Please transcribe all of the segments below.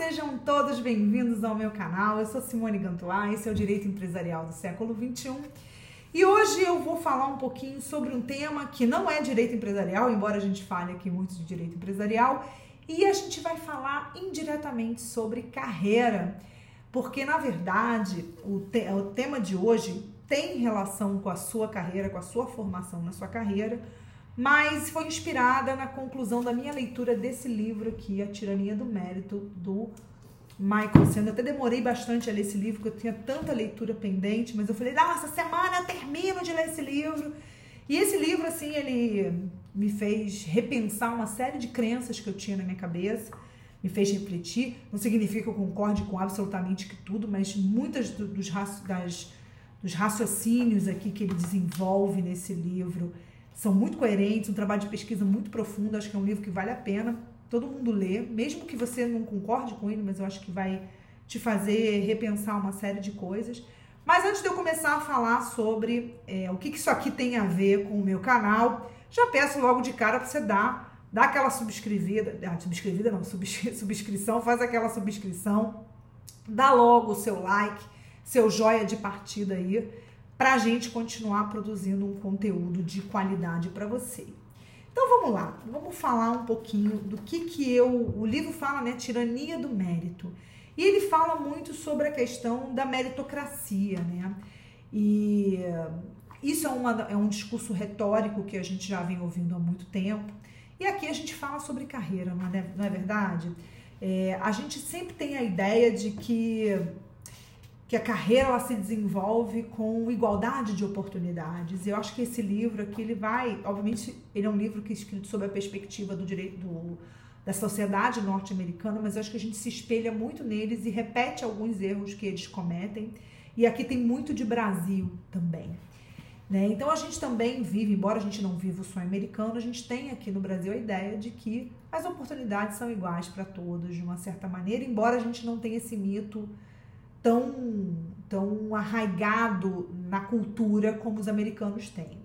sejam todos bem-vindos ao meu canal. Eu sou Simone Gantois, esse é o Direito Empresarial do século 21. E hoje eu vou falar um pouquinho sobre um tema que não é direito empresarial, embora a gente fale aqui muito de direito empresarial, e a gente vai falar indiretamente sobre carreira, porque na verdade o, te o tema de hoje tem relação com a sua carreira, com a sua formação na sua carreira mas foi inspirada na conclusão da minha leitura desse livro aqui, A Tirania do Mérito, do Michael Sanders. Eu até demorei bastante a ler esse livro, porque eu tinha tanta leitura pendente, mas eu falei, nossa, semana eu termino de ler esse livro. E esse livro, assim, ele me fez repensar uma série de crenças que eu tinha na minha cabeça, me fez refletir. Não significa que eu concorde com absolutamente tudo, mas muitas dos, das, dos raciocínios aqui que ele desenvolve nesse livro são muito coerentes, um trabalho de pesquisa muito profundo. Acho que é um livro que vale a pena todo mundo ler, mesmo que você não concorde com ele, mas eu acho que vai te fazer repensar uma série de coisas. Mas antes de eu começar a falar sobre é, o que, que isso aqui tem a ver com o meu canal, já peço logo de cara para você dar, dar aquela subscrevida, ah, subscrevida não, subscrição, faz aquela subscrição, dá logo o seu like, seu joia de partida aí para a gente continuar produzindo um conteúdo de qualidade para você. Então vamos lá, vamos falar um pouquinho do que que eu, o livro fala, né, tirania do mérito. E ele fala muito sobre a questão da meritocracia, né? E isso é, uma, é um discurso retórico que a gente já vem ouvindo há muito tempo. E aqui a gente fala sobre carreira, não é, não é verdade? É, a gente sempre tem a ideia de que que a carreira ela se desenvolve com igualdade de oportunidades. Eu acho que esse livro aqui ele vai, obviamente, ele é um livro que é escrito sob a perspectiva do direito do, da sociedade norte-americana, mas eu acho que a gente se espelha muito neles e repete alguns erros que eles cometem. E aqui tem muito de Brasil também. Né? Então a gente também vive, embora a gente não viva o sonho americano, a gente tem aqui no Brasil a ideia de que as oportunidades são iguais para todos, de uma certa maneira, embora a gente não tenha esse mito tão, tão arraigado na cultura como os americanos têm.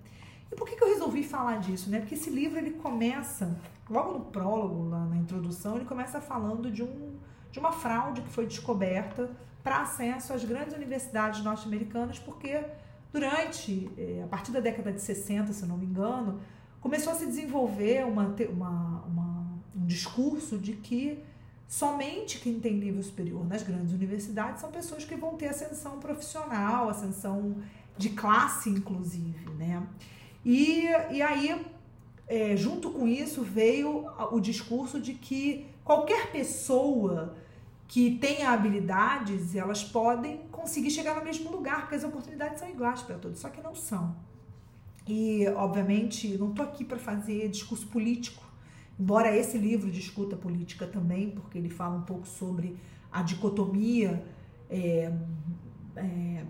E por que, que eu resolvi falar disso? Né? Porque esse livro ele começa, logo no prólogo, lá na introdução, ele começa falando de, um, de uma fraude que foi descoberta para acesso às grandes universidades norte-americanas, porque durante, eh, a partir da década de 60, se não me engano, começou a se desenvolver uma, uma, uma um discurso de que Somente quem tem nível superior nas grandes universidades são pessoas que vão ter ascensão profissional, ascensão de classe, inclusive, né? E, e aí, é, junto com isso, veio o discurso de que qualquer pessoa que tenha habilidades, elas podem conseguir chegar no mesmo lugar, porque as oportunidades são iguais para todos, só que não são. E, obviamente, não estou aqui para fazer discurso político, Embora esse livro discuta política também, porque ele fala um pouco sobre a dicotomia é, é,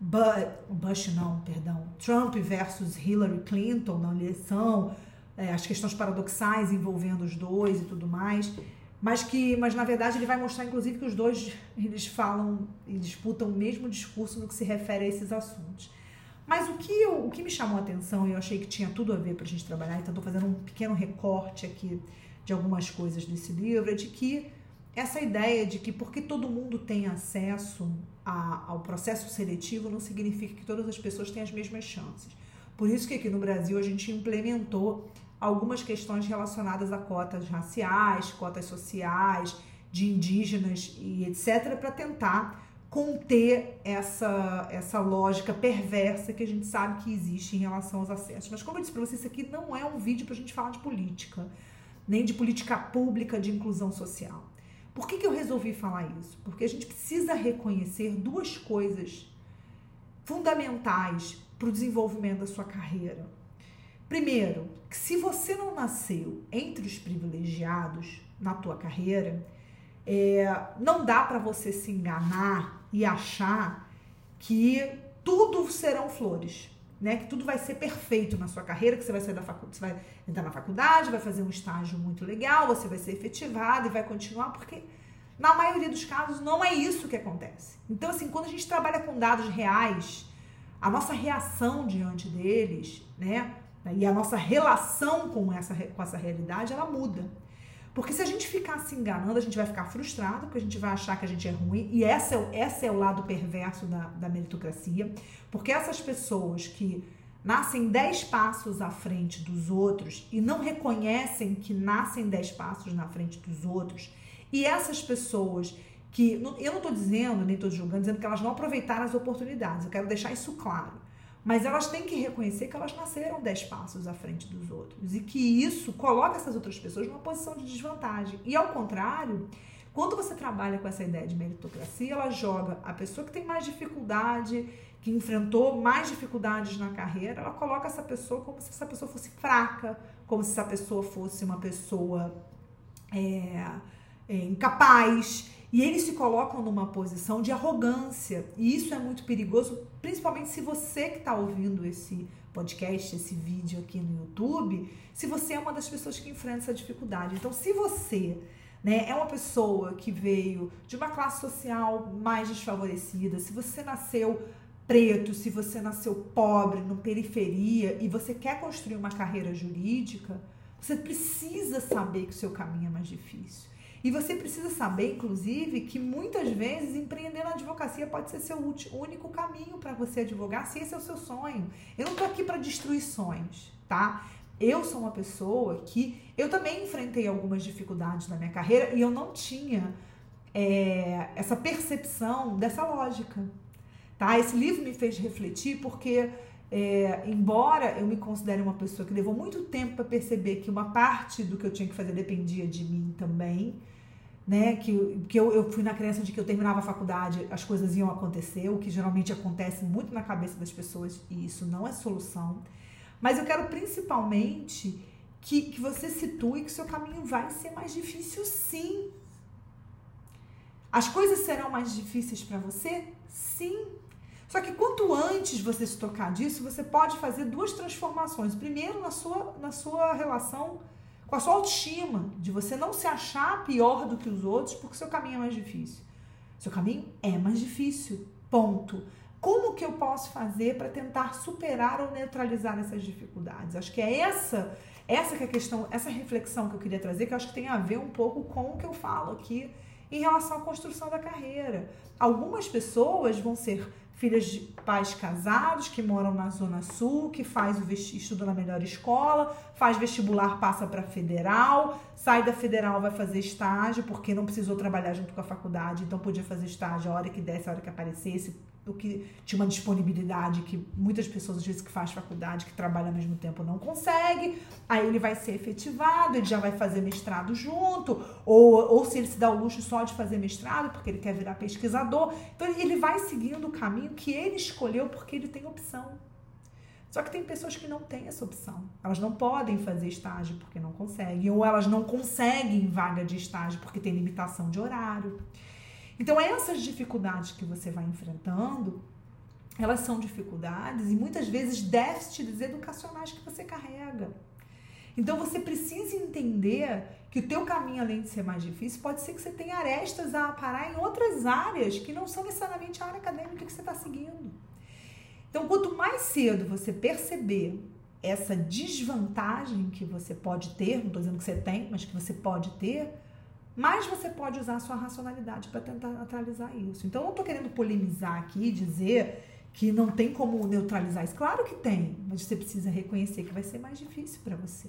Bush, não, perdão, Trump versus Hillary Clinton na eleição, é, as questões paradoxais envolvendo os dois e tudo mais, mas que, mas na verdade ele vai mostrar inclusive que os dois eles falam e disputam o mesmo discurso no que se refere a esses assuntos. Mas o que, eu, o que me chamou a atenção e eu achei que tinha tudo a ver para a gente trabalhar, então estou fazendo um pequeno recorte aqui de algumas coisas desse livro, é de que essa ideia de que porque todo mundo tem acesso a, ao processo seletivo não significa que todas as pessoas têm as mesmas chances. Por isso que aqui no Brasil a gente implementou algumas questões relacionadas a cotas raciais, cotas sociais, de indígenas e etc., para tentar conter essa, essa lógica perversa que a gente sabe que existe em relação aos acessos. Mas como eu disse para vocês, isso aqui não é um vídeo para a gente falar de política, nem de política pública de inclusão social. Por que, que eu resolvi falar isso? Porque a gente precisa reconhecer duas coisas fundamentais para o desenvolvimento da sua carreira. Primeiro, que se você não nasceu entre os privilegiados na tua carreira, é, não dá para você se enganar e achar que tudo serão flores, né? Que tudo vai ser perfeito na sua carreira, que você vai sair da faculdade, vai entrar na faculdade, vai fazer um estágio muito legal, você vai ser efetivado e vai continuar, porque na maioria dos casos não é isso que acontece. Então, assim, quando a gente trabalha com dados reais, a nossa reação diante deles, né? E a nossa relação com essa, com essa realidade, ela muda. Porque se a gente ficar se enganando, a gente vai ficar frustrado, porque a gente vai achar que a gente é ruim. E esse é, esse é o lado perverso da, da meritocracia. Porque essas pessoas que nascem dez passos à frente dos outros e não reconhecem que nascem dez passos na frente dos outros, e essas pessoas que. Eu não estou dizendo, nem estou julgando, dizendo que elas não aproveitaram as oportunidades. Eu quero deixar isso claro. Mas elas têm que reconhecer que elas nasceram dez passos à frente dos outros e que isso coloca essas outras pessoas numa posição de desvantagem. E ao contrário, quando você trabalha com essa ideia de meritocracia, ela joga a pessoa que tem mais dificuldade, que enfrentou mais dificuldades na carreira, ela coloca essa pessoa como se essa pessoa fosse fraca, como se essa pessoa fosse uma pessoa é, é, incapaz. E eles se colocam numa posição de arrogância. E isso é muito perigoso, principalmente se você que está ouvindo esse podcast, esse vídeo aqui no YouTube, se você é uma das pessoas que enfrenta essa dificuldade. Então, se você né, é uma pessoa que veio de uma classe social mais desfavorecida, se você nasceu preto, se você nasceu pobre, no periferia e você quer construir uma carreira jurídica, você precisa saber que o seu caminho é mais difícil. E você precisa saber, inclusive, que muitas vezes empreender na advocacia pode ser seu único caminho para você advogar, se esse é o seu sonho. Eu não estou aqui para destruir sonhos, tá? Eu sou uma pessoa que eu também enfrentei algumas dificuldades na minha carreira e eu não tinha é, essa percepção dessa lógica, tá? Esse livro me fez refletir porque é, embora eu me considere uma pessoa que levou muito tempo para perceber que uma parte do que eu tinha que fazer dependia de mim também, né? Que, que eu, eu fui na crença de que eu terminava a faculdade, as coisas iam acontecer, o que geralmente acontece muito na cabeça das pessoas, e isso não é solução. Mas eu quero principalmente que, que você situe que seu caminho vai ser mais difícil, sim. As coisas serão mais difíceis para você? Sim. Só que quanto antes você se tocar disso, você pode fazer duas transformações. Primeiro, na sua, na sua relação com a sua autoestima, de você não se achar pior do que os outros porque seu caminho é mais difícil. Seu caminho é mais difícil. Ponto. Como que eu posso fazer para tentar superar ou neutralizar essas dificuldades? Acho que é essa, essa que é a questão, essa reflexão que eu queria trazer, que acho que tem a ver um pouco com o que eu falo aqui em relação à construção da carreira. Algumas pessoas vão ser filhas de pais casados que moram na Zona Sul, que faz o estuda na melhor escola, faz vestibular, passa para federal, sai da federal, vai fazer estágio, porque não precisou trabalhar junto com a faculdade, então podia fazer estágio a hora que desse, a hora que aparecesse, o que tinha uma disponibilidade que muitas pessoas às vezes que faz faculdade, que trabalha ao mesmo tempo não consegue. Aí ele vai ser efetivado, ele já vai fazer mestrado junto, ou, ou se ele se dá o luxo só de fazer mestrado, porque ele quer virar pesquisador. Então ele vai seguindo o caminho que ele escolheu porque ele tem opção. Só que tem pessoas que não têm essa opção. Elas não podem fazer estágio porque não conseguem, ou elas não conseguem vaga de estágio porque tem limitação de horário. Então, essas dificuldades que você vai enfrentando, elas são dificuldades e muitas vezes déficits educacionais que você carrega. Então você precisa entender que o teu caminho, além de ser mais difícil, pode ser que você tenha arestas a parar em outras áreas que não são necessariamente a área acadêmica que você está seguindo. Então, quanto mais cedo você perceber essa desvantagem que você pode ter, não estou dizendo que você tem, mas que você pode ter, mais você pode usar a sua racionalidade para tentar neutralizar isso. Então, eu não estou querendo polemizar aqui, dizer que não tem como neutralizar isso. Claro que tem, mas você precisa reconhecer que vai ser mais difícil para você.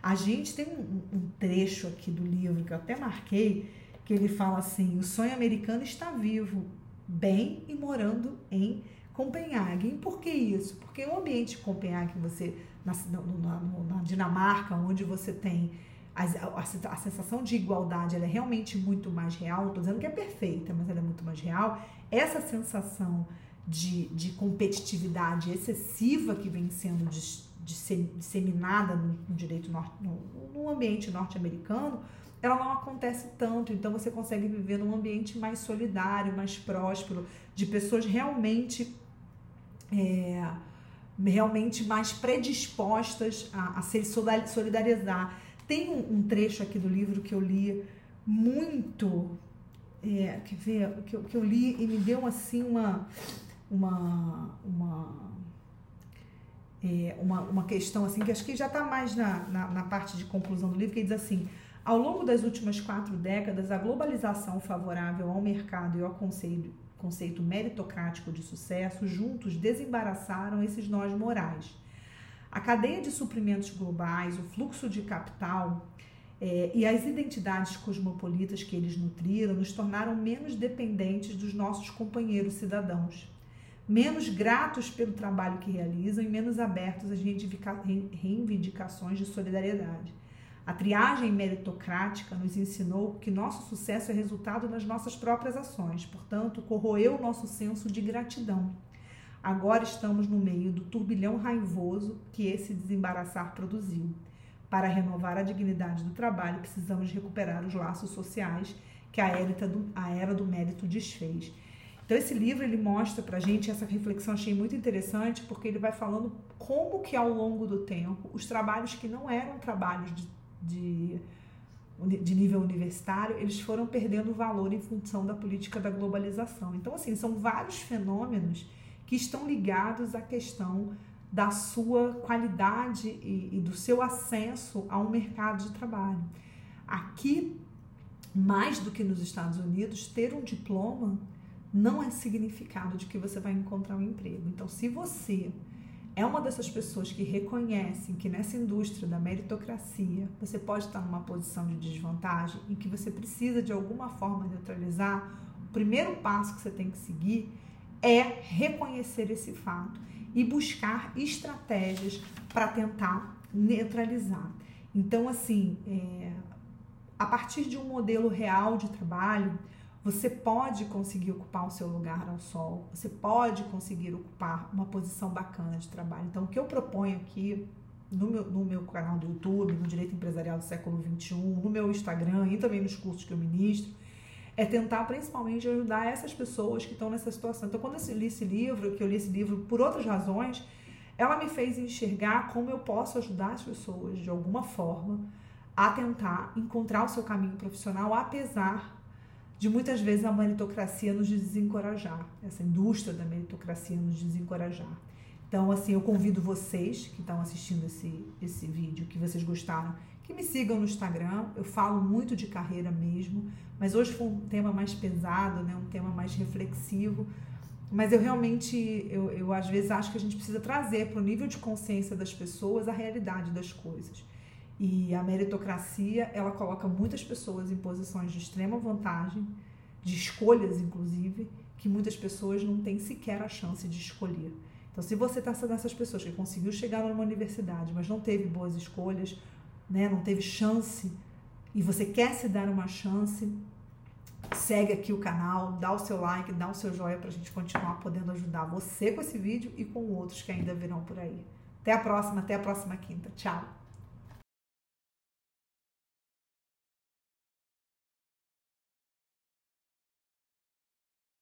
A gente tem um, um, trecho aqui do livro que eu até marquei, que ele fala assim: o sonho americano está vivo, bem e morando em Copenhague. E por que isso? Porque o ambiente de Copenhague, você na, na, na Dinamarca, onde você tem a, a, a, sensação de igualdade ela é realmente muito mais real. Não estou dizendo que é perfeita, mas ela é muito mais real. Essa sensação de, de competitividade excessiva que vem sendo disseminada no, no direito norte, no, no ambiente norte-americano, ela não acontece tanto. Então você consegue viver num ambiente mais solidário, mais próspero, de pessoas realmente é, realmente mais predispostas a, a se solidarizar. Tem um, um, trecho aqui do livro que eu li muito, é, quer ver, que que eu li e me deu assim uma uma, uma, é, uma, uma questão assim, que acho que já está mais na, na, na, parte de conclusão do livro, que diz assim, Ao longo das últimas quatro décadas, a globalização favorável ao mercado e ao conceito, conceito meritocrático de sucesso juntos desembaraçaram esses nós morais. A cadeia de suprimentos globais, o fluxo de capital é, e as identidades cosmopolitas que eles nutriram nos tornaram menos dependentes dos nossos companheiros cidadãos menos gratos pelo trabalho que realizam e menos abertos às reivindicações de solidariedade. A triagem meritocrática nos ensinou que nosso sucesso é resultado das nossas próprias ações, portanto, corroeu o nosso senso de gratidão. Agora estamos no meio do turbilhão raivoso que esse desembaraçar produziu. Para renovar a dignidade do trabalho, precisamos recuperar os laços sociais que a do, a era do mérito desfez então esse livro ele mostra pra gente essa reflexão achei muito interessante porque ele vai falando como que ao longo do tempo os trabalhos que não eram trabalhos de, de, de nível universitário eles foram perdendo valor em função da política da globalização. Então assim são vários fenômenos que estão ligados à questão da sua qualidade e, e do seu acesso a um mercado de trabalho. Aqui mais do que nos Estados Unidos ter um diploma não é significado de que você vai encontrar um emprego. Então, se você é uma dessas pessoas que reconhecem que nessa indústria da meritocracia você pode estar numa posição de desvantagem e que você precisa de alguma forma neutralizar, o primeiro passo que você tem que seguir é reconhecer esse fato e buscar estratégias para tentar neutralizar. Então, assim, é, a partir de um modelo real de trabalho, você pode conseguir ocupar o seu lugar ao sol, você pode conseguir ocupar uma posição bacana de trabalho. Então, o que eu proponho aqui no meu, no meu canal do YouTube, no Direito Empresarial do Século XXI, no meu Instagram e também nos cursos que eu ministro, é tentar principalmente ajudar essas pessoas que estão nessa situação. Então, quando eu li esse livro, que eu li esse livro por outras razões, ela me fez enxergar como eu posso ajudar as pessoas de alguma forma a tentar encontrar o seu caminho profissional, apesar de muitas vezes a meritocracia nos desencorajar, essa indústria da meritocracia nos desencorajar. Então, assim, eu convido vocês que estão assistindo esse, esse vídeo, que vocês gostaram, que me sigam no Instagram. Eu falo muito de carreira mesmo, mas hoje foi um tema mais pesado, né? um tema mais reflexivo. Mas eu realmente, eu, eu às vezes acho que a gente precisa trazer para o nível de consciência das pessoas a realidade das coisas. E a meritocracia, ela coloca muitas pessoas em posições de extrema vantagem, de escolhas inclusive, que muitas pessoas não têm sequer a chance de escolher. Então, se você está dessas pessoas que conseguiu chegar numa universidade, mas não teve boas escolhas, né, não teve chance, e você quer se dar uma chance, segue aqui o canal, dá o seu like, dá o seu joinha para a gente continuar podendo ajudar você com esse vídeo e com outros que ainda virão por aí. Até a próxima, até a próxima quinta. Tchau!